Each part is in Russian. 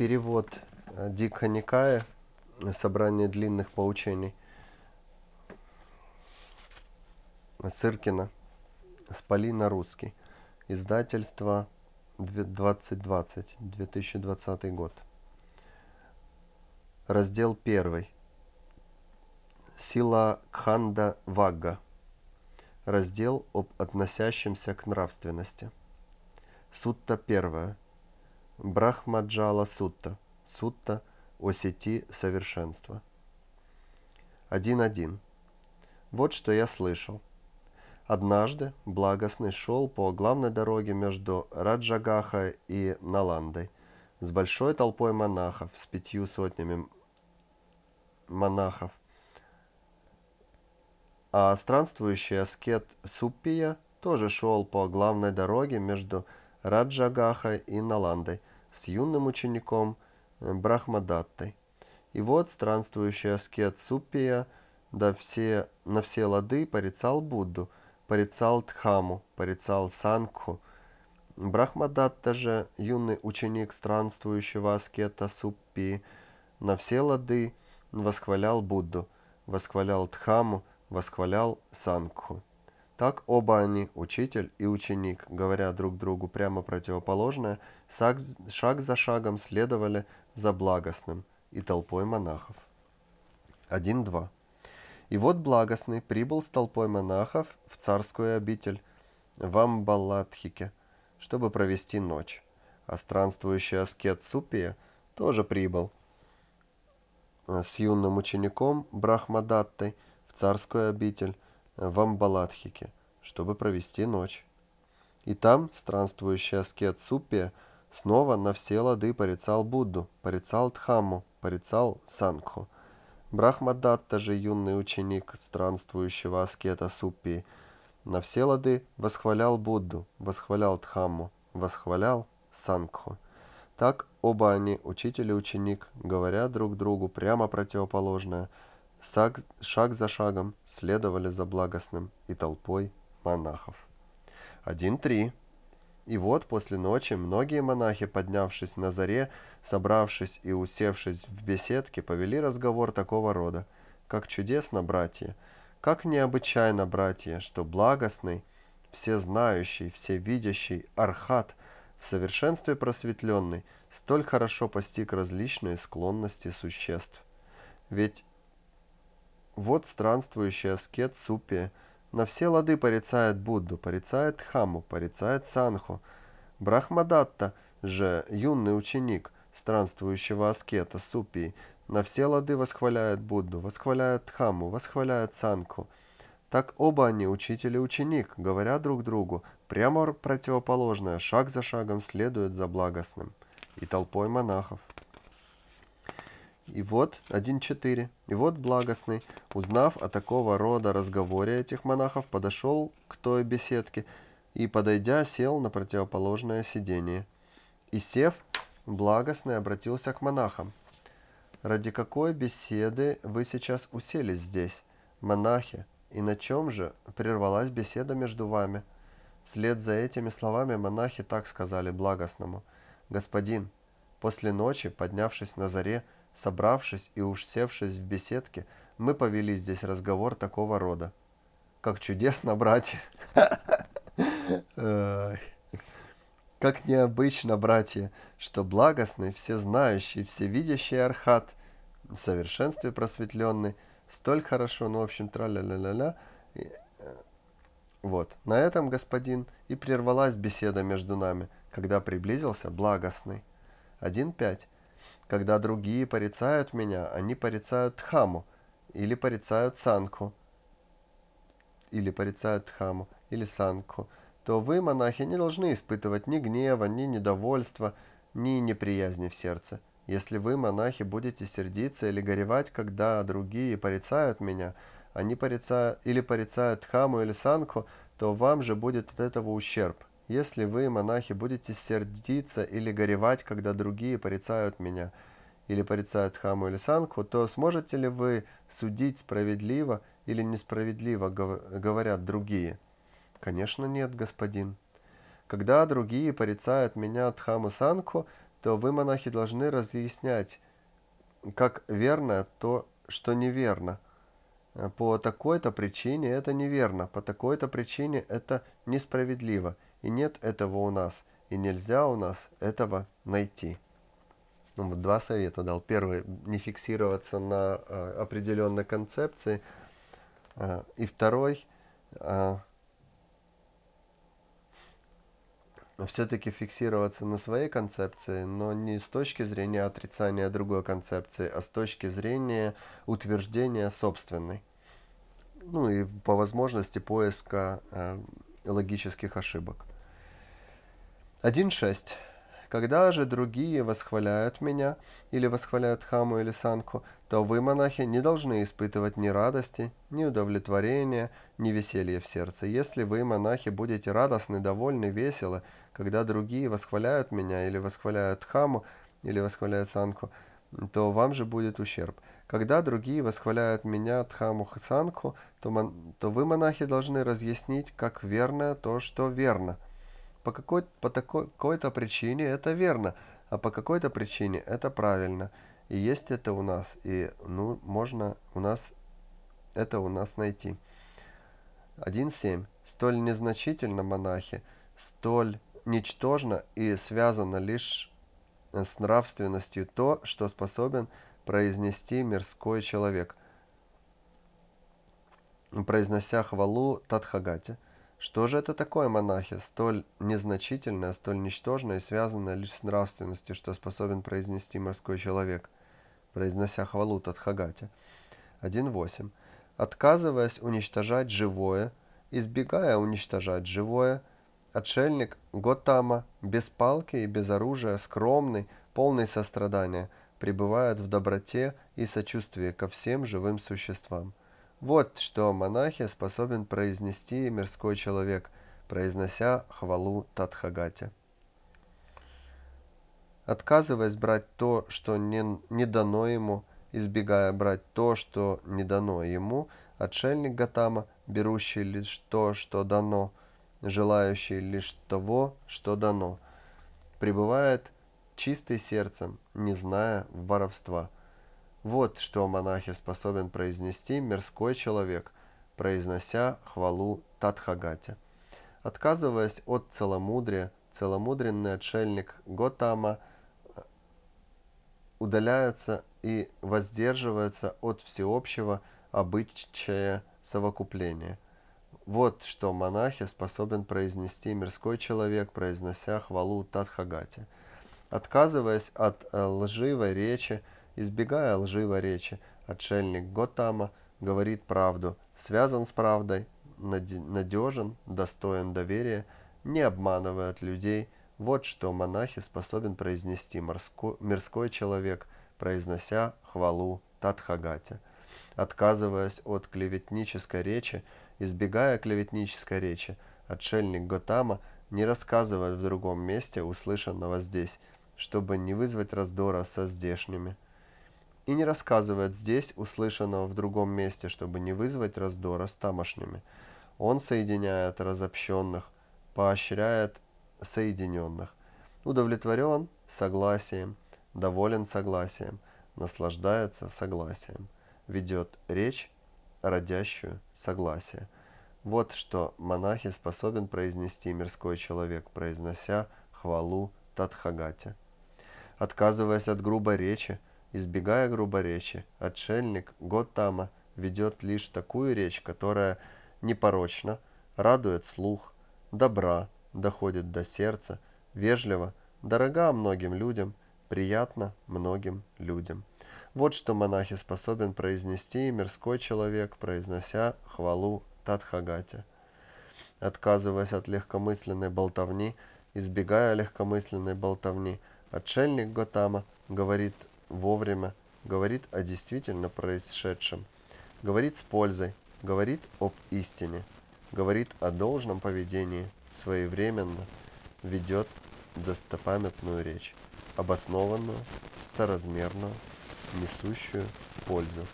Перевод э, Дикха Никая, собрание длинных поучений. Сыркина, Спали на русский. Издательство 2020, 2020 год. Раздел 1. Сила Кханда Вагга. Раздел об относящемся к нравственности. Сутта 1. Брахмаджала Сутта. Сутта о сети совершенства. 1.1. Вот что я слышал. Однажды благостный шел по главной дороге между Раджагахой и Наландой с большой толпой монахов, с пятью сотнями монахов. А странствующий аскет Суппия тоже шел по главной дороге между Раджагахой и Наландой с юным учеником Брахмадаттой. И вот странствующий аскет Суппия да все, на все лады порицал Будду – порицал Дхаму, порицал Сангху. Брахмадатта же, юный ученик странствующего аскета Суппи, на все лады восхвалял Будду, восхвалял Дхаму, восхвалял Сангху. Так оба они, учитель и ученик, говоря друг другу прямо противоположное, шаг за шагом следовали за благостным и толпой монахов. 1-2. И вот благостный прибыл с толпой монахов в царскую обитель в Амбалатхике, чтобы провести ночь. А странствующий аскет Супия тоже прибыл э, с юным учеником Брахмадаттой в царскую обитель в Амбалатхике, чтобы провести ночь. И там странствующий аскет Супия снова на все лады порицал Будду, порицал Дхамму, порицал Сангху – Брахмадатта же юный ученик странствующего аскета Суппи на все лады восхвалял Будду, восхвалял Дхамму, восхвалял Сангху. Так оба они, учитель и ученик, говоря друг другу прямо противоположное, шаг, за шагом следовали за благостным и толпой монахов. 1.3. И вот после ночи многие монахи, поднявшись на заре, собравшись и усевшись в беседке, повели разговор такого рода. Как чудесно, братья! Как необычайно, братья, что благостный, всезнающий, всевидящий Архат, в совершенстве просветленный, столь хорошо постиг различные склонности существ. Ведь вот странствующий аскет Супия – на все лады порицает Будду, порицает Хаму, порицает Санху. Брахмадатта же, юный ученик странствующего аскета Супи, на все лады восхваляет Будду, восхваляет Хаму, восхваляет Санху. Так оба они, учитель и ученик, говоря друг другу, прямо противоположное, шаг за шагом следуют за благостным и толпой монахов. И вот 1.4. И вот благостный, узнав о такого рода разговоре этих монахов, подошел к той беседке и, подойдя, сел на противоположное сиденье. И сев, благостный обратился к монахам. «Ради какой беседы вы сейчас уселись здесь, монахи, и на чем же прервалась беседа между вами?» Вслед за этими словами монахи так сказали благостному. «Господин, после ночи, поднявшись на заре, Собравшись и уж севшись в беседке, мы повели здесь разговор такого рода. Как чудесно, братья! Как необычно, братья, что благостный, всезнающий, всевидящий Архат, в совершенстве просветленный, столь хорошо, ну, в общем, тра-ля-ля-ля-ля. Э, вот, на этом, господин, и прервалась беседа между нами, когда приблизился благостный. 1.5. Когда другие порицают меня, они порицают Дхаму, или порицают Санку, или порицают Дхаму, или Санку, то вы, монахи, не должны испытывать ни гнева, ни недовольства, ни неприязни в сердце. Если вы, монахи, будете сердиться или горевать, когда другие порицают меня, они порицают или порицают Дхаму или Санку, то вам же будет от этого ущерб. Если вы, монахи, будете сердиться или горевать, когда другие порицают меня, или порицают Хаму или Санху, то сможете ли вы судить справедливо или несправедливо, говорят другие? Конечно нет, господин. Когда другие порицают меня Дхаму Санху, то вы, монахи, должны разъяснять, как верно то, что неверно. По такой-то причине это неверно, по такой-то причине это несправедливо, и нет этого у нас, и нельзя у нас этого найти. Ну, вот два совета дал. Первый – не фиксироваться на э, определенной концепции. Э, и второй э, все-таки фиксироваться на своей концепции, но не с точки зрения отрицания другой концепции, а с точки зрения утверждения собственной. Ну и по возможности поиска э, логических ошибок. 1.6. Когда же другие восхваляют меня или восхваляют Хаму или Санку, то вы, монахи, не должны испытывать ни радости, ни удовлетворения, ни веселья в сердце. Если вы, монахи, будете радостны, довольны, веселы, когда другие восхваляют меня или восхваляют Хаму или восхваляют Санку, то вам же будет ущерб. Когда другие восхваляют меня, Дхаму, Санку, то, мон, то вы, монахи, должны разъяснить, как верно то, что верно – по какой, по такой, какой-то причине это верно, а по какой-то причине это правильно. И есть это у нас, и ну, можно у нас это у нас найти. 1.7. Столь незначительно, монахи, столь ничтожно и связано лишь с нравственностью то, что способен произнести мирской человек, произнося хвалу Тадхагате – что же это такое, монахи, столь незначительное, столь ничтожное и связанное лишь с нравственностью, что способен произнести морской человек, произнося хвалу Тадхагате? 1.8. Отказываясь уничтожать живое, избегая уничтожать живое, отшельник Готама, без палки и без оружия, скромный, полный сострадания, пребывает в доброте и сочувствии ко всем живым существам. Вот что монахи способен произнести мирской человек, произнося хвалу Тадхагате. Отказываясь брать то, что не, не дано ему, избегая брать то, что не дано ему, отшельник Гатама, берущий лишь то, что дано, желающий лишь того, что дано, пребывает чистый сердцем, не зная воровства. Вот что монахи способен произнести мирской человек, произнося хвалу Тадхагате. Отказываясь от целомудрия, целомудренный отшельник Готама э, удаляется и воздерживается от всеобщего обычая совокупления. Вот что монахи способен произнести мирской человек, произнося хвалу Тадхагате. Отказываясь от э, лживой речи, избегая лживой речи. Отшельник Готама говорит правду, связан с правдой, надежен, достоин доверия, не обманывает людей. Вот что монахи способен произнести морской, мирской человек, произнося хвалу Тадхагате. Отказываясь от клеветнической речи, избегая клеветнической речи, отшельник Готама не рассказывает в другом месте услышанного здесь, чтобы не вызвать раздора со здешними и не рассказывает здесь услышанного в другом месте, чтобы не вызвать раздора с тамошними. Он соединяет разобщенных, поощряет соединенных. Удовлетворен согласием, доволен согласием, наслаждается согласием, ведет речь, родящую согласие. Вот что монахи способен произнести мирской человек, произнося хвалу Тадхагате. Отказываясь от грубой речи, Избегая груборечия, отшельник Готтама ведет лишь такую речь, которая непорочна, радует слух, добра, доходит до сердца, вежливо, дорога многим людям, приятно многим людям. Вот что монахи способен произнести мирской человек, произнося хвалу Тадхагате. Отказываясь от легкомысленной болтовни, избегая легкомысленной болтовни, отшельник Готама говорит вовремя, говорит о действительно происшедшем, говорит с пользой, говорит об истине, говорит о должном поведении, своевременно ведет достопамятную речь, обоснованную, соразмерную, несущую пользу.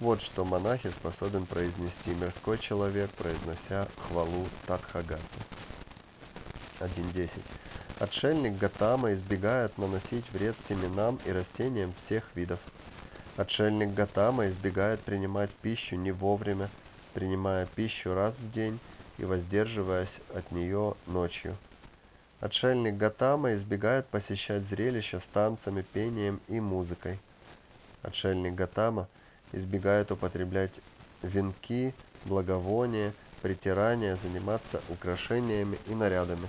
Вот что монахи способен произнести мирской человек, произнося хвалу Тадхагате. 1.10. Отшельник Гатама избегает наносить вред семенам и растениям всех видов. Отшельник Гатама избегает принимать пищу не вовремя, принимая пищу раз в день и воздерживаясь от нее ночью. Отшельник Гатама избегает посещать зрелища с танцами, пением и музыкой. Отшельник Гатама избегает употреблять венки, благовония, притирания, заниматься украшениями и нарядами.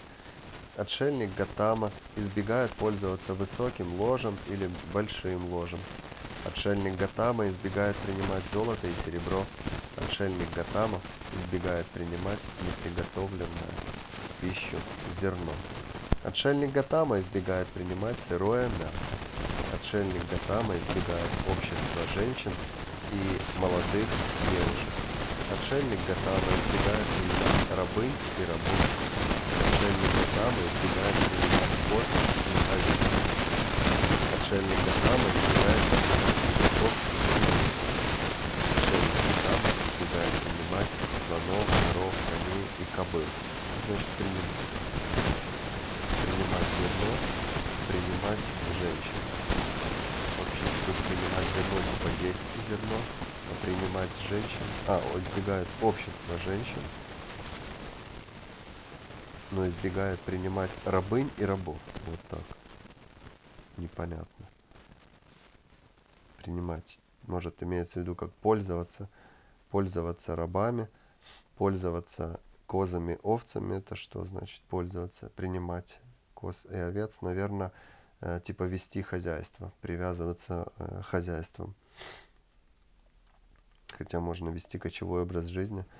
Отшельник Гатама избегает пользоваться высоким ложем или большим ложем. Отшельник Гатама избегает принимать золото и серебро. Отшельник Гатама избегает принимать неприготовленную пищу зерно. Отшельник Гатама избегает принимать сырое мясо. Отшельник Гатама избегает общества женщин и молодых девушек. Отшельник Гатама избегает принимать рабынь и рабов. Отшельник Гатама избегает скот и овец. Отшельник Гатама избегает цветов. Отшельник Гатама избегает принимать слонов, коров, коней и кобыл. Значит, принимать. Принимать зерно, принимать женщин. Вообще, тут принимать зерно, типа есть зерно, а принимать женщин, а, избегает общества женщин, но избегает принимать рабынь и рабов. Вот так. Непонятно. Принимать. Может, имеется в виду, как пользоваться. Пользоваться рабами, пользоваться козами, овцами. Это что значит пользоваться? Принимать коз и овец, наверное, э, типа вести хозяйство, привязываться э, хозяйством. Хотя можно вести кочевой образ жизни –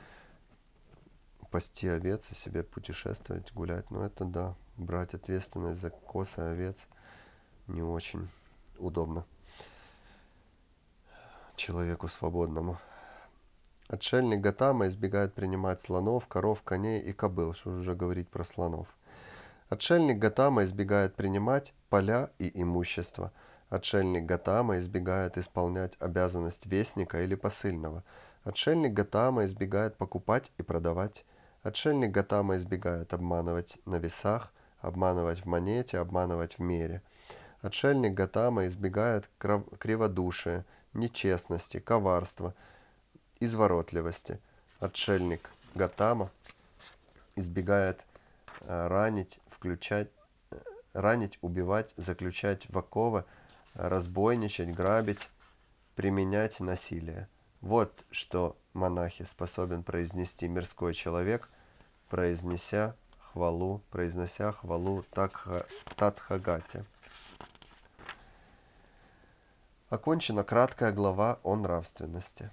пасти овец и себе путешествовать, гулять. Но это да, брать ответственность за косы овец не очень удобно человеку свободному. Отшельник Гатама избегает принимать слонов, коров, коней и кобыл, что уже говорить про слонов. Отшельник Гатама избегает принимать поля и имущество. Отшельник Гатама избегает исполнять обязанность вестника или посыльного. Отшельник Гатама избегает покупать и продавать. Отшельник Гатама избегает обманывать на весах, обманывать в монете, обманывать в мере. Отшельник Гатама избегает криводушия, нечестности, коварства, изворотливости. Отшельник Гатама избегает э, ранить, включать, э, ранить, убивать, заключать в оковы, разбойничать, грабить, применять насилие. Вот что монахи способен произнести мирской человек, произнеся хвалу, произнося хвалу Татха, Татхагате. Окончена краткая глава о нравственности.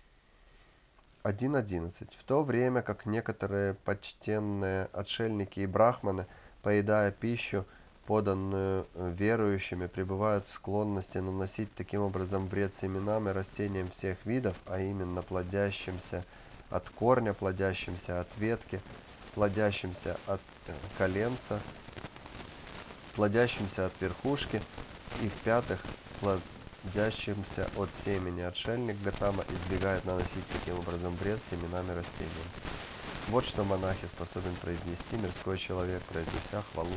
1.11. В то время как некоторые почтенные отшельники и брахманы, поедая пищу, поданную э, верующими, пребывают в склонности наносить таким образом вред семенам и растениям всех видов, а именно плодящимся от корня, плодящимся от ветки, плодящимся от э, коленца, плодящимся от верхушки и, в-пятых, плодящимся от семени. Отшельник Гатама избегает наносить таким образом вред семенам и. Вот что монахи способен произнести мирской человек, произнеся хвалу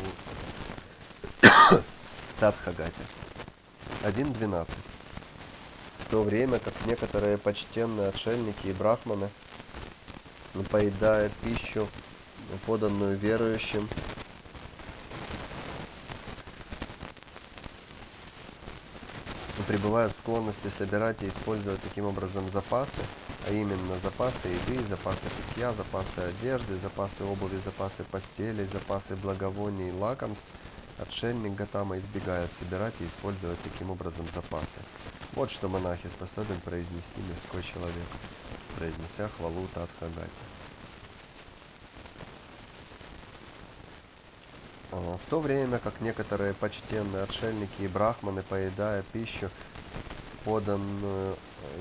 Тадхагати. 1.12. В то время как некоторые почтенные отшельники и брахманы, поедая пищу, поданную верующим, пребывают в склонности собирать и использовать таким образом запасы, а именно запасы еды, запасы питья, запасы одежды, запасы обуви, запасы постели, запасы благовоний и лакомств – Отшельник Гатама избегает собирать и использовать таким образом запасы. Вот что монахи способен произнести мирской человек, произнеся хвалу Тадхагати. А, в то время как некоторые почтенные отшельники и брахманы, поедая пищу, поданную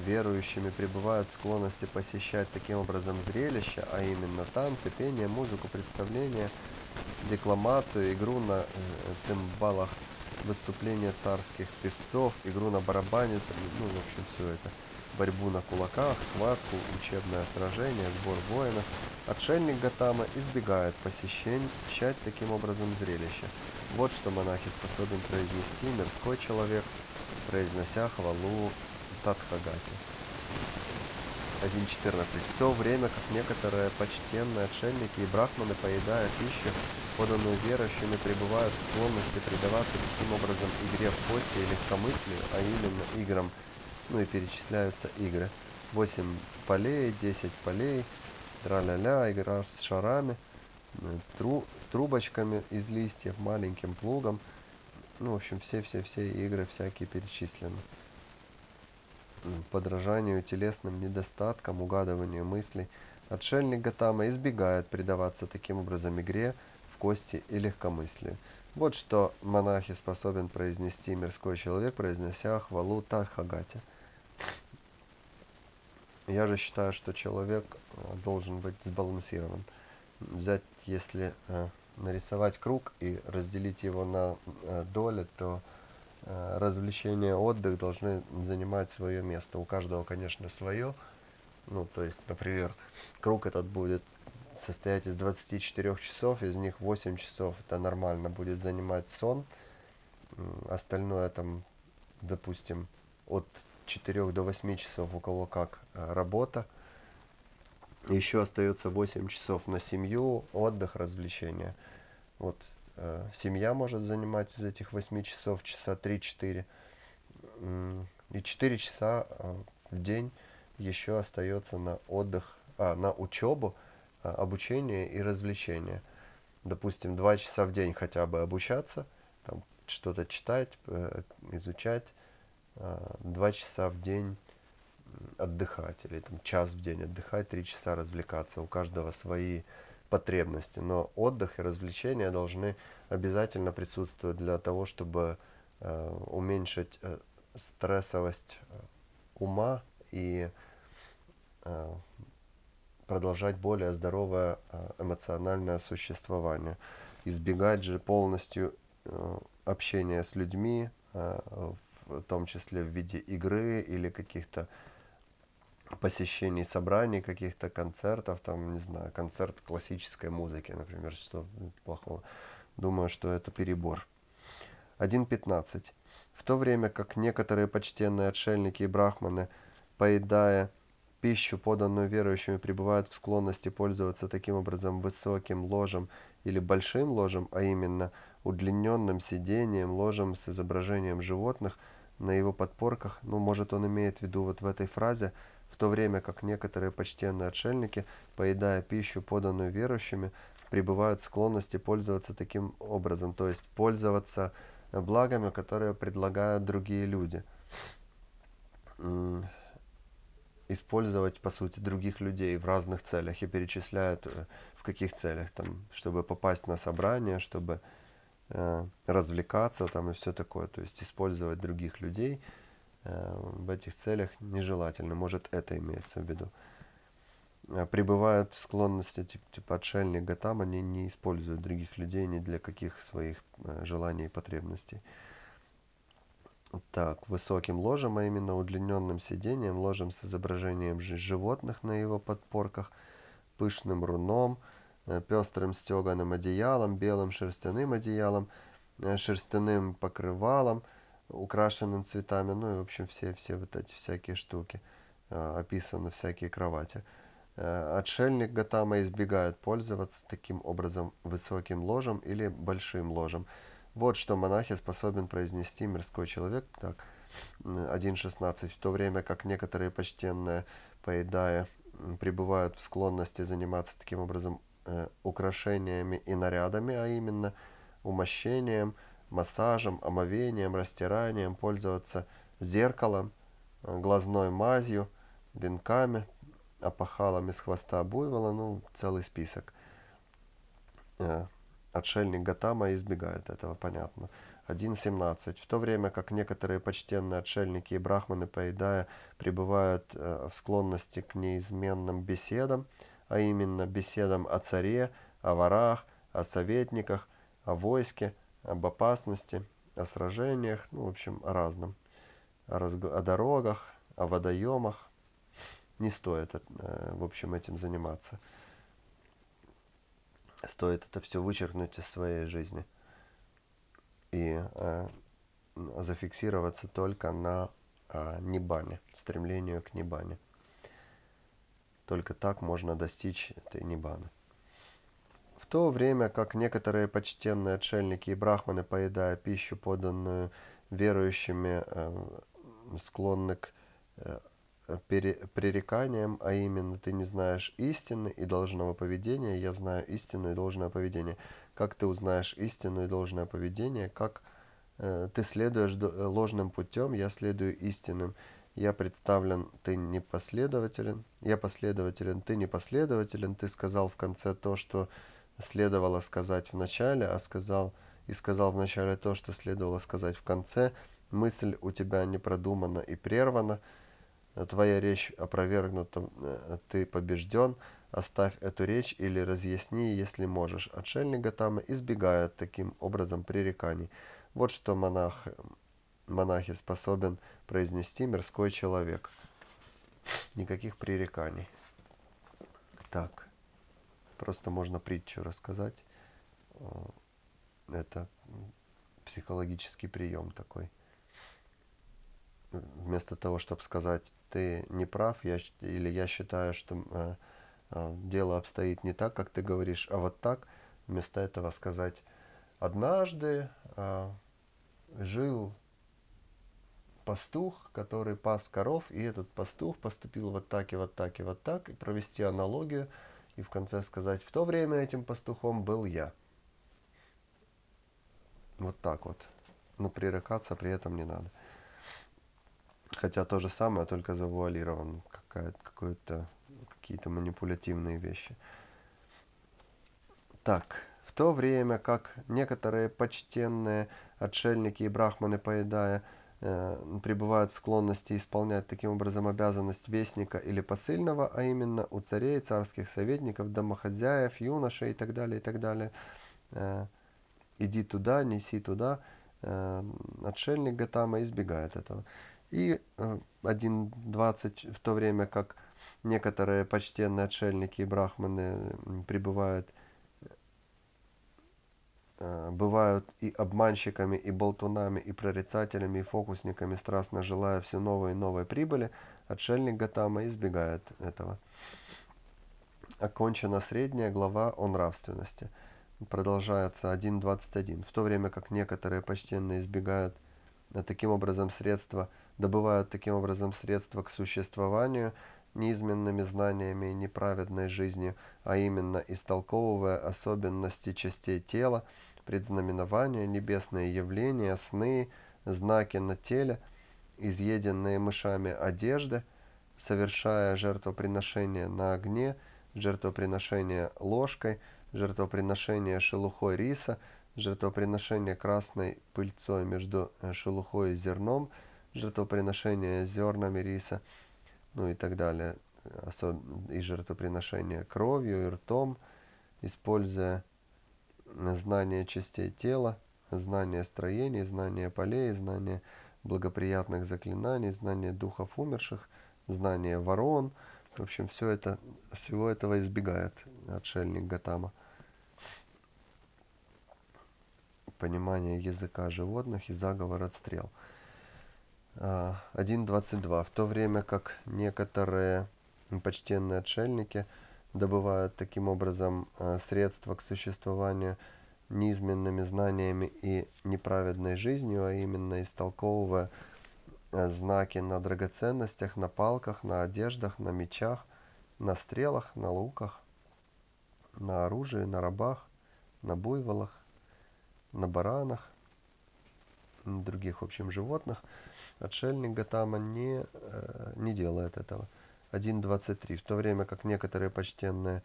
верующими, пребывают в склонности посещать таким образом зрелища, а именно танцы, пение, музыку, представления – декламацию, игру на э, цимбалах, выступления царских певцов, игру на барабане, ну, в общем, все это. Борьбу на кулаках, схватку, учебное сражение, сбор воинов. Отшельник Гатама избегает посещать таким образом зрелища. Вот что монахи способен произнести мирской человек, произнося хвалу Татхагати. 1.14. В то время как некоторые почтенные отшельники и брахманы, поедая пищу, поданную верующими, пребывают в склонности предаваться таким образом игре в кости и легкомыслию, а именно играм, ну и перечисляются игры. 8 полей, 10 полей, тра-ля-ля, игра с шарами, э, тру, трубочками из листьев, маленьким плугом. Ну, в общем, все-все-все игры всякие перечислены подражанию телесным недостаткам, угадыванию мыслей, отшельник Гатама избегает предаваться таким образом игре кости и легкомыслию. Вот что монахи способен произнести мирской человек, произнеся хвалу Тадхагати. Я же считаю, что человек э, должен быть сбалансирован. Взять, если э, нарисовать круг и разделить его на э, доли, то Э, развлечения, отдых должны занимать свое место. У каждого, конечно, свое. Ну, то есть, например, круг этот будет состоять из 24 часов, из них 8 часов это нормально будет занимать сон. Остальное там, допустим, от 4 до 8 часов у кого как э, работа. Еще остается 8 часов на семью, отдых, развлечения. Вот Э, семья может занимать из этих 8 часов часа 3-4. И 4 часа э, в день еще остается на отдых, а, на учебу, обучение и развлечение. Допустим, 2 часа в день хотя бы обучаться, там что-то читать, э, изучать, 2 часа в день отдыхать, или там час в день отдыхать, 3 часа развлекаться. У каждого свои потребности. Но отдых и развлечения должны обязательно присутствовать для того, чтобы э, уменьшить э, стрессовость ума и продолжать более здоровое э, эмоциональное существование. Избегать же полностью э, общения с людьми, э, в том числе в виде игры или каких-то посещений собраний, каких-то концертов, там, не знаю, концерт классической музыки, например, что плохого. Думаю, что это перебор. 1.15. В то время как некоторые почтенные отшельники и брахманы, поедая пищу, поданную верующими, пребывают в склонности пользоваться таким образом высоким ложем или большим ложем, а именно удлиненным сидением, ложем с изображением животных на его подпорках, ну, может, он имеет в виду вот в этой фразе в то время как некоторые почтенные отшельники, поедая пищу, поданную верующими, пребывают в склонности пользоваться таким образом, то есть пользоваться благами, которые предлагают другие люди. Использовать, по сути, других людей в разных целях и перечисляют э, в каких целях, там, чтобы попасть на собрание, чтобы э, развлекаться там и все такое, то есть использовать других людей – Э, в этих целях нежелательно. Может, это имеется в виду. А пребывают в склонности, типа, типа отшельник Гатам, они не используют других людей ни для каких своих э, желаний и потребностей. Так, высоким ложем, а именно удлиненным сидением, ложем с изображением животных на его подпорках, пышным руном, э, пестрым стеганым одеялом, белым шерстяным одеялом, шерстяным покрывалом – украшенным цветами, ну и в общем все, все вот эти всякие штуки, э, описаны всякие кровати. Э, отшельник Гатама избегает пользоваться таким образом высоким ложем или большим ложем. Вот что монахи способен произнести мирской человек. Так, 1.16. В то время как некоторые почтенные, поедая, пребывают в склонности заниматься таким образом э, украшениями и нарядами, а именно умощением – массажем, омовением, растиранием, пользоваться зеркалом, э, глазной мазью, венками, опахалом из хвоста буйвола, ну, целый список. Отшельник Гатама избегает этого, понятно. 1.17. В то время как некоторые почтенные отшельники и брахманы, поедая, пребывают э, в склонности к неизменным беседам, а именно беседам о царе, о ворах, о советниках, о войске, об опасности, о сражениях, ну, в общем, о разном, о, разго- о дорогах, о водоемах. Не стоит, э, в общем, этим заниматься. Стоит это все вычеркнуть из своей жизни. и э, зафиксироваться только на э, небане, стремлению к небане. Только так можно достичь этой небаны. В то время как некоторые почтенные отшельники и брахманы, поедая пищу, поданную верующими, э, склонны к э, пререканиям, а именно ты не знаешь истины и должного поведения, я знаю истину и должное поведение. Как ты узнаешь истину и должное поведение, как э, ты следуешь ложным путем, я следую истинным. Я представлен, ты непоследователен, я последователен, ты непоследователен. Ты сказал в конце то, что следовало сказать в начале, а сказал и сказал в начале то, что следовало сказать в конце. Мысль у тебя не продумана и прервана. Твоя речь опровергнута, э, ты побежден. Оставь эту речь или разъясни, если можешь. Отшельник Гатама избегает таким образом пререканий. Вот что монах, монахи способен произнести мирской человек. Никаких пререканий. Так. Просто можно притчу рассказать. Это психологический прием такой. Вместо того, чтобы сказать, ты не прав, я, или я считаю, что э, э, дело обстоит не так, как ты говоришь, а вот так, вместо этого сказать, однажды э, жил пастух, который пас коров, и этот пастух поступил вот так и вот так и вот так, и провести аналогию – и в конце сказать, в то время этим пастухом был я. Вот так вот. Но пререкаться при этом не надо. Хотя то же самое, только завуалирован. Какое-то, какие-то манипулятивные вещи. Так, в то время как некоторые почтенные отшельники и брахманы, поедая Э, пребывают в склонности исполнять таким образом обязанность вестника или посыльного, а именно у царей, царских советников, домохозяев, юношей и так далее, и так далее. Э, иди туда, неси туда. Э, отшельник Гатама избегает этого. И 1.20, в то время как некоторые почтенные отшельники и брахманы пребывают Э, бывают и обманщиками, и болтунами, и прорицателями, и фокусниками, страстно желая все новой и новой прибыли, отшельник Гатама избегает этого. Окончена средняя глава о нравственности. Продолжается 1.21. В то время как некоторые почтенные избегают э, таким образом средства, добывают таким образом средства к существованию, неизменными знаниями неправедной жизнью, а именно истолковывая особенности частей тела, предзнаменования, небесные явления, сны, знаки на теле, изъеденные мышами одежды, совершая жертвоприношение на огне, жертвоприношение ложкой, жертвоприношение шелухой риса, жертвоприношение красной пыльцой между э, шелухой и зерном, жертвоприношение зернами риса, ну и так далее, и жертвоприношение кровью и ртом, используя знание частей тела, знание строений, знание полей, знание благоприятных заклинаний, знание духов умерших, знание ворон. В общем, все это, всего этого избегает отшельник Гатама. Понимание языка животных и заговор отстрел. 1.22. В то время как некоторые почтенные отшельники – добывают таким образом э, средства к существованию неизменными знаниями и неправедной жизнью, а именно истолковывая э, знаки на драгоценностях, на палках, на одеждах, на мечах, на стрелах, на луках, на оружии, на рабах, на буйволах, на баранах, на других, в общем, животных, отшельник Гатама не, э, не делает этого. 1.23, в то время как некоторые почтенные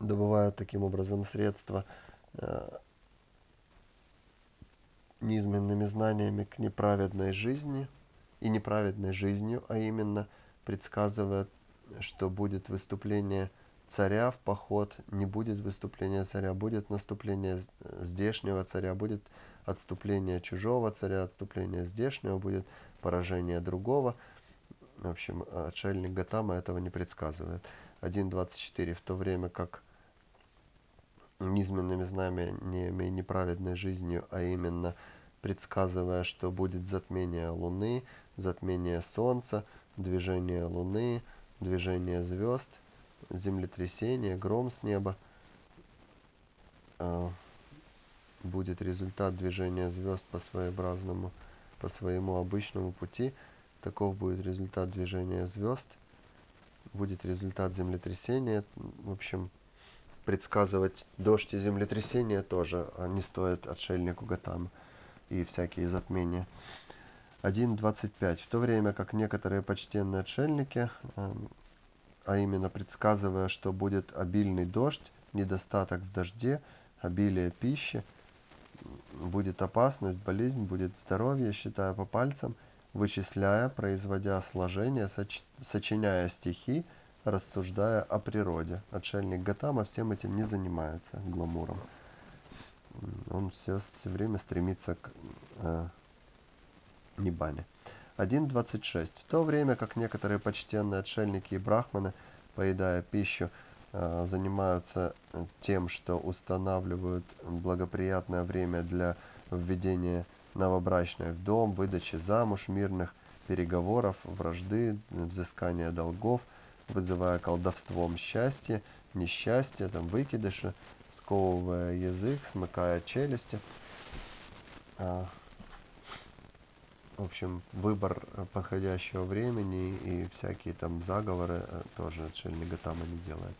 добывают таким образом средства э, низменными знаниями к неправедной жизни и неправедной жизнью, а именно предсказывают, что будет выступление царя в поход, не будет выступления царя, будет наступление здешнего царя, будет отступление чужого царя, отступление здешнего, будет поражение другого – в общем, отшельник Гатама этого не предсказывает. 1.24. В то время как низменными знамениями и неправедной жизнью, а именно предсказывая, что будет затмение Луны, затмение Солнца, движение Луны, движение звезд, землетрясение, гром с неба. Будет результат движения звезд по своеобразному, по своему обычному пути. Таков будет результат движения звезд. Будет результат землетрясения. В общем, предсказывать дождь и землетрясения тоже а не стоит отшельнику Гатам и всякие затмения. 1.25. В то время как некоторые почтенные отшельники, эм, а именно предсказывая, что будет обильный дождь, недостаток в дожде, обилие пищи, будет опасность, болезнь, будет здоровье, считая по пальцам, вычисляя, производя сложения, соч... сочиняя стихи, рассуждая о природе. Отшельник Гатама всем этим не занимается, гламуром. Он все, все время стремится к э, Ниббане. 1.26. В то время как некоторые почтенные отшельники и брахманы, поедая пищу, занимаются тем, что устанавливают благоприятное время для введения новобрачной в дом, выдачи замуж, мирных переговоров, вражды, взыскания долгов – вызывая колдовством счастье, несчастье, там, выкидыши, сковывая язык, смыкая челюсти. А, в общем, выбор подходящего времени и всякие там заговоры э, тоже отшельник Гатама не делает.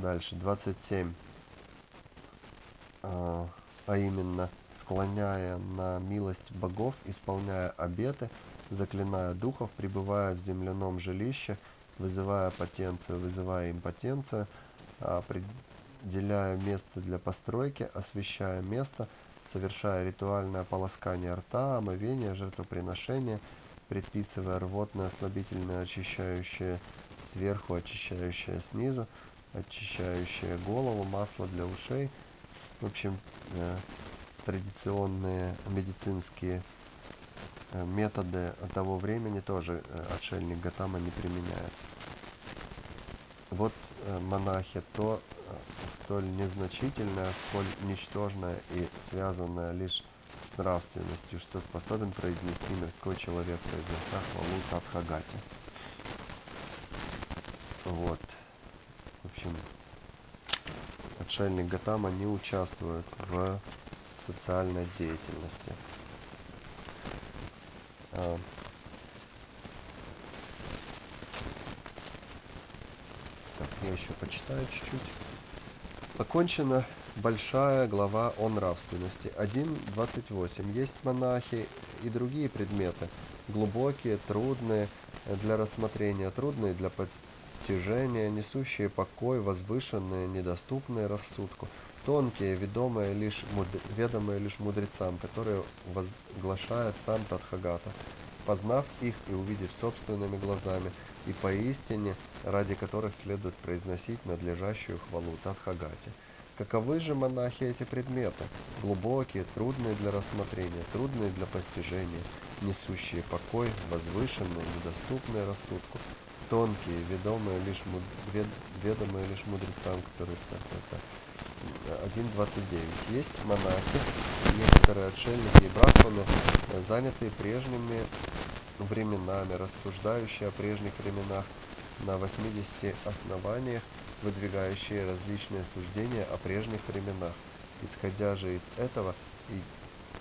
Дальше, 27. А, а именно, склоняя на милость богов, исполняя обеты, заклиная духов, пребывая в земляном жилище – вызывая потенцию, вызывая импотенцию, определяя место для постройки, освещая место, совершая ритуальное полоскание рта, омовение, жертвоприношение, предписывая рвотное, ослабительное, очищающее сверху, очищающее снизу, очищающее голову, масло для ушей. В общем, э, традиционные медицинские Э, методы того времени тоже э, отшельник Гатама не применяет. Вот э, монахи то столь незначительное, сколь ничтожное и связанное лишь с нравственностью, что способен произнести мирской человек, произнося хвалу Тадхагати. Вот. В общем, отшельник Гатама не участвует в социальной деятельности. А. Так, я еще почитаю чуть-чуть. Окончена большая глава о нравственности. 1.28. Есть монахи и другие предметы, глубокие, трудные для рассмотрения, трудные для постижения, несущие покой, возвышенные, недоступные рассудку тонкие, ведомые лишь, муд... ведомые лишь мудрецам, которые возглашает сам Тадхагата, познав их и увидев собственными глазами, и поистине, ради которых следует произносить надлежащую хвалу Тадхагате. Каковы же монахи эти предметы? Глубокие, трудные для рассмотрения, трудные для постижения, несущие покой, возвышенные, недоступные рассудку, тонкие, ведомые лишь, муд... ведомые лишь мудрецам, которые так, так, 1.29. Есть монахи, некоторые отшельники и брахманы, занятые прежними временами, рассуждающие о прежних временах на 80 основаниях, выдвигающие различные суждения о прежних временах. Исходя же из этого и,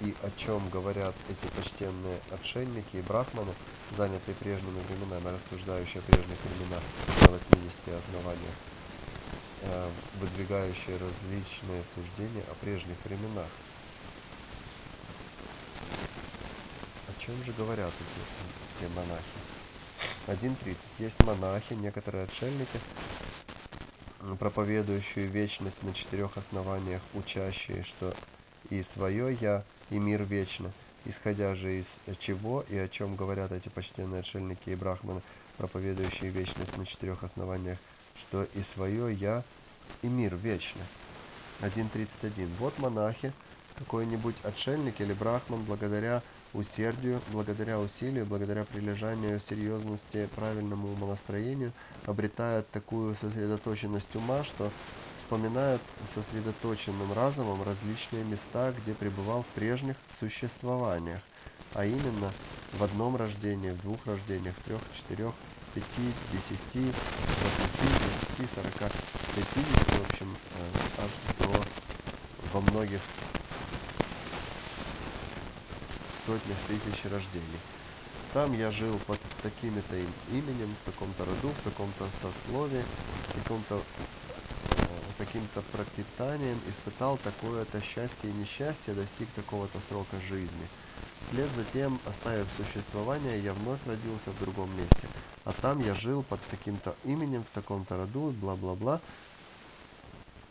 и о чем говорят эти почтенные отшельники и брахманы, занятые прежними временами, рассуждающие о прежних временах на 80 основаниях, Э, выдвигающие различные суждения о прежних временах. О чем же говорят эти все монахи? 1.30. Есть монахи, некоторые отшельники, проповедующие вечность на четырех основаниях, учащие, что и свое «я», и мир вечно, исходя же из чего и о чем говорят эти почтенные отшельники и брахманы, проповедующие вечность на четырех основаниях, что и свое «я» и мир вечный. 1.31. Вот монахи, какой-нибудь отшельник или брахман, благодаря усердию, благодаря усилию, благодаря прилежанию, серьезности, правильному умонастроению, обретают такую сосредоточенность ума, что вспоминает сосредоточенным разумом различные места, где пребывал в прежних существованиях, а именно в одном рождении, в двух рождениях, в трех, четырех, пяти, десяти, двадцати, тридцати, сорока, пятидесяти, в общем, э, аж до во многих сотнях тысяч рождений. Там я жил под такими-то именем, в таком-то роду, в таком-то сословии, в таком-то таким-то пропитанием, испытал такое-то счастье и несчастье, достиг такого-то срока жизни. Вслед за тем, оставив существование, я вновь родился в другом месте. А там я жил под таким-то именем, в таком-то роду, бла-бла-бла,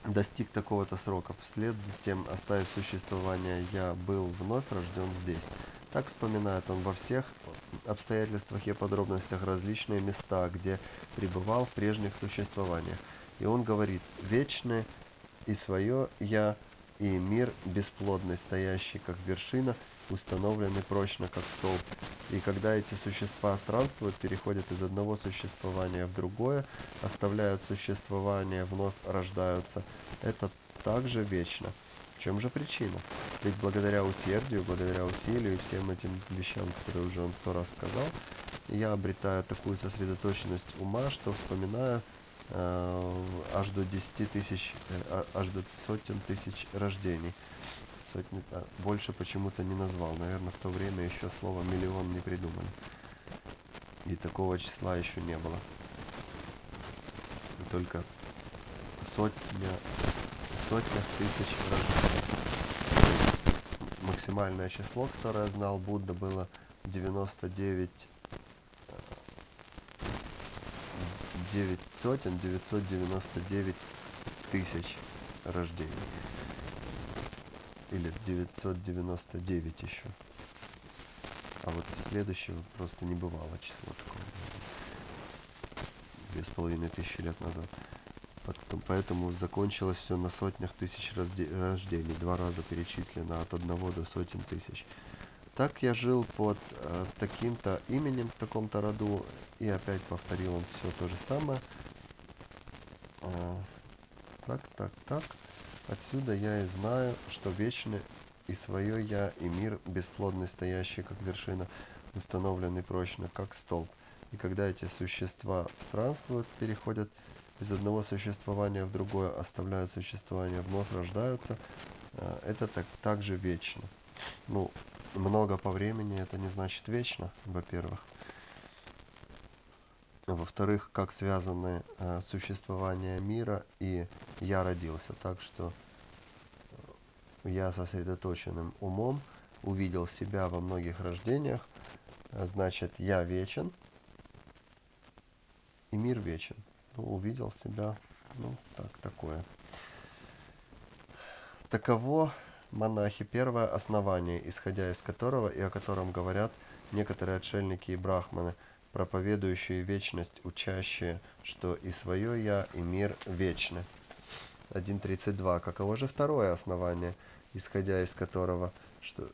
достиг такого-то срока. Вслед за тем, оставив существование, я был вновь рожден здесь. Так вспоминает он во всех обстоятельствах и подробностях различные места, где пребывал в прежних существованиях. И он говорит, вечное и свое «я», и мир бесплодный, стоящий как вершина, установленный прочно как столб. И когда эти существа странствуют, переходят из одного существования в другое, оставляют существование, вновь рождаются, это также вечно. В чем же причина? Ведь благодаря усердию, благодаря усилию и всем этим вещам, которые уже он сто раз сказал, я обретаю такую сосредоточенность ума, что вспоминаю аж до 10 тысяч, э, аж до сотен тысяч рождений. Сотни, а, больше почему-то не назвал. Наверное, в то время еще слово миллион не придумали. И такого числа еще не было. Только сотня сотнях тысяч рождений. Максимальное число, которое знал Будда, было 99 9 сотен 999 тысяч рождений. Или 999 еще. А вот следующего просто не бывало число такого. Две с половиной тысячи лет назад. Поэтому закончилось все на сотнях тысяч рождений, два раза перечислено от одного до сотен тысяч. Так я жил под э, таким-то именем в таком-то роду, и опять повторил он все то же самое. А, так, так, так. Отсюда я и знаю, что вечный и свое я, и мир бесплодный, стоящий как вершина, установленный прочно, как столб. И когда эти существа странствуют, переходят из одного существования в другое оставляют существование, вновь рождаются, э, это так, также вечно. Ну, много по времени это не значит вечно, во-первых. Во-вторых, как связаны э, существование мира и я родился. Так что э, я сосредоточенным умом увидел себя во многих рождениях, значит, я вечен, и мир вечен увидел себя, ну, так, такое. Таково монахи первое основание, исходя из которого и о котором говорят некоторые отшельники и брахманы, проповедующие вечность, учащие, что и свое я, и мир вечны. 1.32. Каково же второе основание, исходя из которого, что,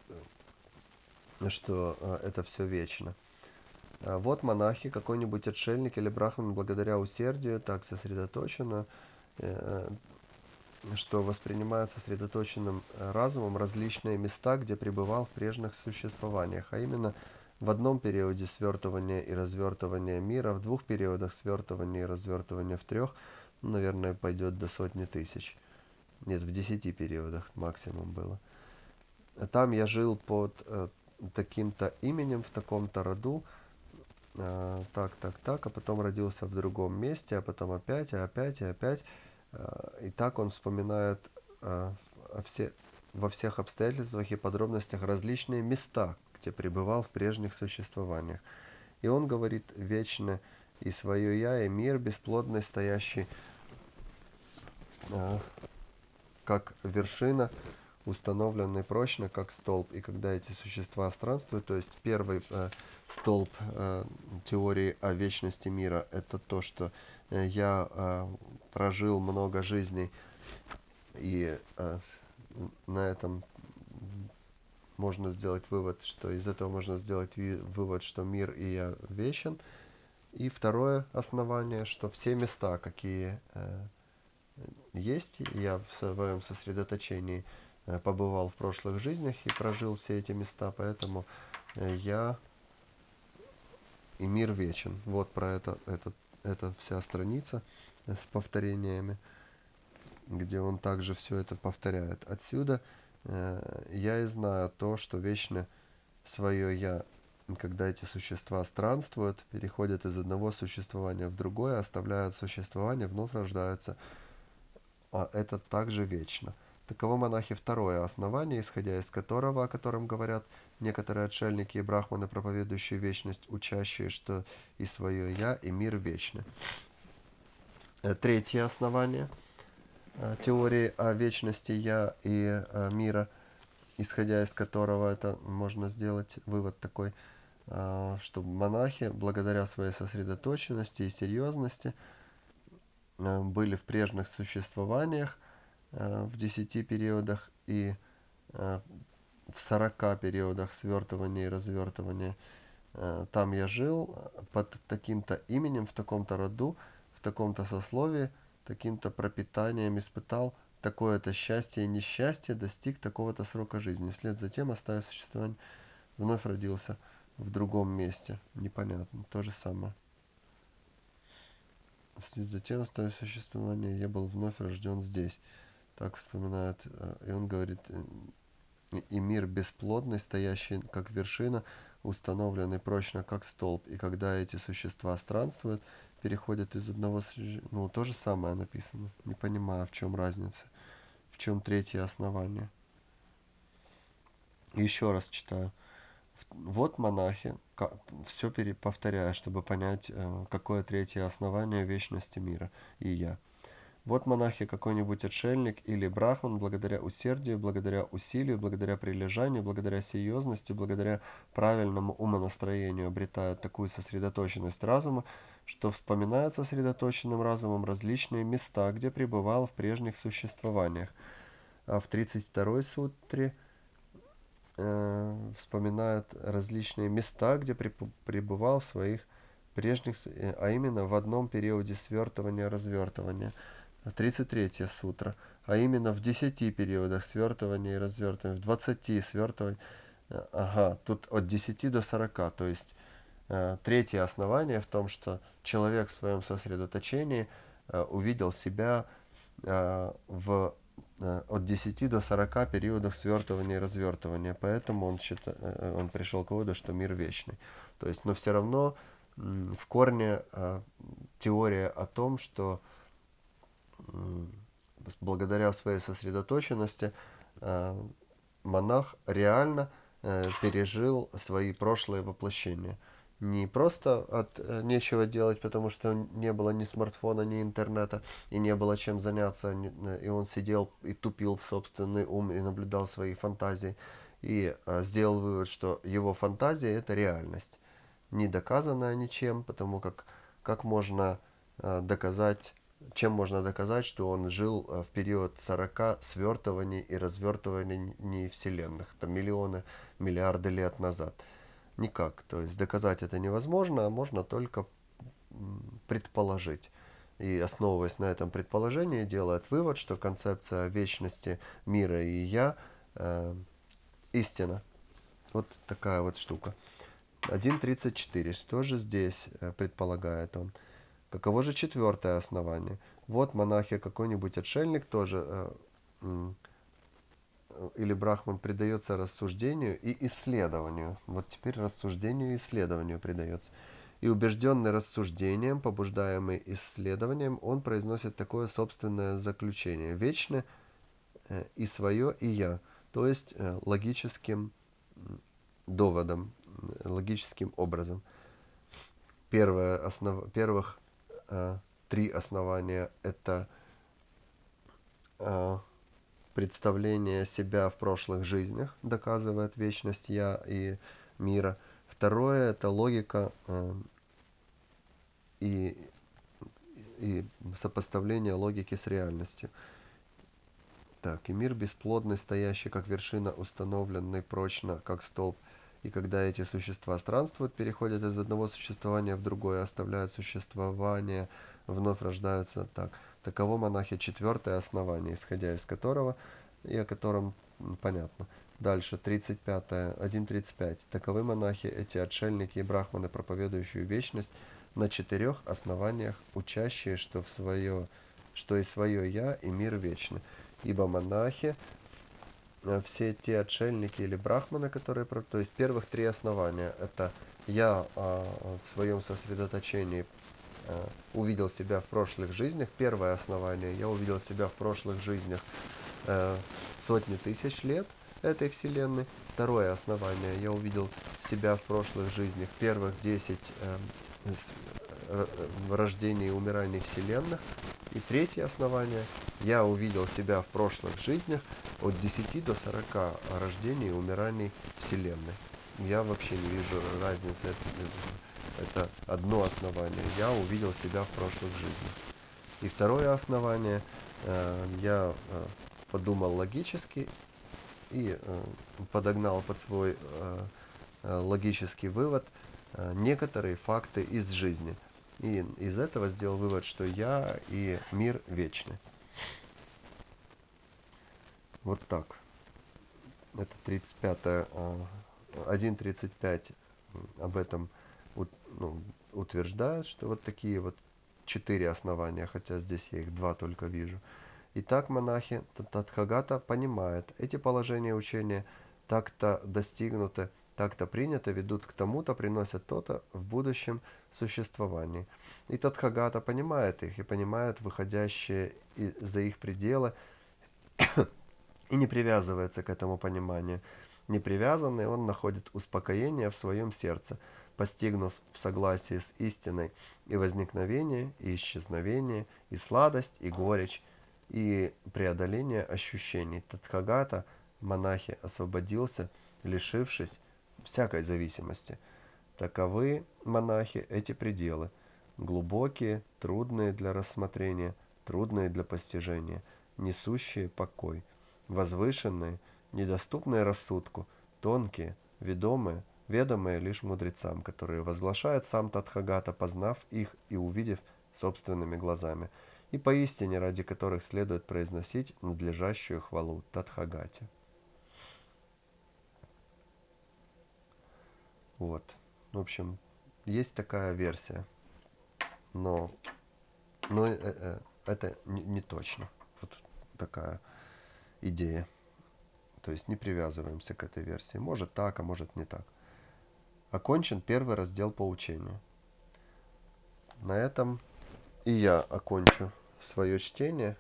что э, это все вечно? А вот монахи, какой-нибудь отшельник или брахман благодаря усердию так сосредоточенно, э, что воспринимает сосредоточенным разумом различные места, где пребывал в прежних существованиях, а именно в одном периоде свертывания и развертывания мира, в двух периодах свертывания и развертывания, в трех, ну, наверное, пойдет до сотни тысяч. Нет, в десяти периодах максимум было. Там я жил под э, таким-то именем, в таком-то роду, а, так, так, так, а потом родился в другом месте, а потом опять, и опять, и опять. А, и так он вспоминает а, все, во всех обстоятельствах и подробностях различные места, где пребывал в прежних существованиях. И он говорит вечно и свое я, и мир бесплодный, стоящий как вершина, установленный прочно, как столб. И когда эти существа странствуют, то есть первый столб э, теории о вечности мира. Это то, что э, я э, прожил много жизней, и э, на этом можно сделать вывод, что из этого можно сделать вывод, что мир и я вечен. И второе основание, что все места, какие, э, есть. Я в своем сосредоточении э, побывал в прошлых жизнях и прожил все эти места, поэтому э, я и мир вечен. Вот про это, это, это вся страница с повторениями, где он также все это повторяет. Отсюда э, я и знаю то, что вечно свое я, когда эти существа странствуют, переходят из одного существования в другое, оставляют существование, вновь рождаются, а это также вечно. Таково монахи второе основание, исходя из которого, о котором говорят некоторые отшельники и брахманы, проповедующие вечность, учащие, что и свое «я», и мир вечны. Э, третье основание э, теории о вечности «я» и э, мира, исходя из которого это можно сделать вывод такой, что монахи, благодаря своей сосредоточенности и серьезности, были в прежних существованиях, в десяти периодах и в 40 периодах свертывания и развертывания. Э, там я жил под таким-то именем, в таком-то роду, в таком-то сословии, таким-то пропитанием испытал такое-то счастье и несчастье, достиг такого-то срока жизни. Вслед за тем, оставив существование, вновь родился в другом месте. Непонятно. То же самое. Вслед за тем, оставив существование, я был вновь рожден здесь. Так вспоминает. Э, и он говорит, и мир бесплодный, стоящий как вершина, установленный прочно как столб. И когда эти существа странствуют, переходят из одного... Ну, то же самое написано. Не понимаю, в чем разница. В чем третье основание. Еще раз читаю. Вот монахи, все повторяя, чтобы понять, э, какое третье основание вечности мира и я. Вот монахи какой-нибудь отшельник или брахман, благодаря усердию, благодаря усилию, благодаря прилежанию, благодаря серьезности, благодаря правильному умонастроению обретают такую сосредоточенность разума, что вспоминает сосредоточенным разумом различные места, где пребывал в прежних существованиях. А в 32-й сутре э, вспоминает различные места, где пребывал в своих прежних, э, а именно в одном периоде свертывания-развертывания. 33 сутра, а именно в 10 периодах свертывания и развертывания, в 20 свертываний, э, ага, тут от 10 до 40, то есть э, третье основание в том, что человек в своем сосредоточении э, увидел себя в от 10 до 40 периодов свертывания и развертывания, поэтому он, считает, он пришел к выводу, что мир вечный. То есть, но все равно в корне теория о том, что благодаря своей сосредоточенности э, монах реально э, пережил свои прошлые воплощения. Не просто от э, нечего делать, потому что не было ни смартфона, ни интернета, и не было чем заняться, и он сидел и тупил в собственный ум и наблюдал свои фантазии, и сделал вывод, что его фантазия – это реальность, не доказанная ничем, потому как как можно доказать чем можно доказать, что он жил э, в период 40 свертываний и развертываний вселенных, там миллионы, миллиарды лет назад. Никак. То есть доказать это невозможно, а можно только предположить. И основываясь на этом предположении, делает вывод, что концепция вечности мира и я э, истина. Вот такая вот штука. 1.34. Что же здесь э, предполагает он? Каково же четвертое основание? Вот монахи какой-нибудь отшельник тоже э, э, или брахман предается рассуждению и исследованию. Вот теперь рассуждению и исследованию предается. И убежденный рассуждением, побуждаемый исследованием, он произносит такое собственное заключение. Вечное э, и свое, и я. То есть э, логическим доводом, логическим образом. Первое, основ, первых три основания. Это э, представление себя в прошлых жизнях, доказывает вечность я и мира. Второе – это логика э, и, и сопоставление логики с реальностью. Так, и мир бесплодный, стоящий как вершина, установленный прочно, как столб – и когда эти существа странствуют, переходят из одного существования в другое, оставляют существование, вновь рождаются так. Таково монахи четвертое основание, исходя из которого и о котором понятно. Дальше, 35 1.35. Таковы монахи, эти отшельники и брахманы, проповедующие вечность на четырех основаниях, учащие, что, в свое, что и свое «я» и мир вечны. Ибо монахи, все те отшельники или брахманы, которые... То есть первых три основания. Это «я» а, в своем сосредоточении а, увидел себя в прошлых жизнях. Первое основание. Я увидел себя в прошлых жизнях а, сотни тысяч лет этой Вселенной. Второе основание. Я увидел себя в прошлых жизнях. Первых десять э, рождений и умираний Вселенных. И третье основание. Я увидел себя в прошлых жизнях от 10 до 40 рождений и умираний Вселенной. Я вообще не вижу разницы это одно основание. Я увидел себя в прошлых жизнях. И второе основание, э, я э, подумал логически и э, подогнал под свой логический вывод некоторые факты из жизни. И из этого сделал вывод, что я и мир вечны. Вот так. Это 35 1.35 об этом ну, утверждают, что вот такие вот четыре основания, хотя здесь я их два только вижу. Итак, монахи Татхагата понимают, эти положения учения так-то достигнуты, так-то приняты, ведут к тому-то, приносят то-то в будущем существовании. И Татхагата понимает их и понимает выходящие за их пределы и не привязывается к этому пониманию. Непривязанный он находит успокоение в своем сердце – постигнув в согласии с истиной и возникновение, и исчезновение, и сладость, и горечь, и преодоление ощущений. Тадхагата, монахи, освободился, лишившись всякой зависимости. Таковы, монахи, эти пределы, глубокие, трудные для рассмотрения, трудные для постижения, несущие покой, возвышенные, недоступные рассудку, тонкие, ведомые, ведомые лишь мудрецам, которые возглашают сам Тадхагата, познав их и увидев собственными глазами, и поистине ради которых следует произносить надлежащую хвалу Тадхагате. Вот. В общем, есть такая версия, но, но э, э, это не, не точно. Вот такая идея. То есть не привязываемся к этой версии. Может так, а может не так. Окончен первый раздел по учению. На этом и я окончу свое чтение.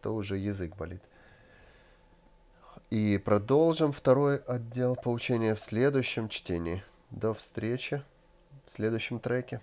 То уже язык болит. И продолжим второй отдел поучения в следующем чтении. До встречи в следующем треке.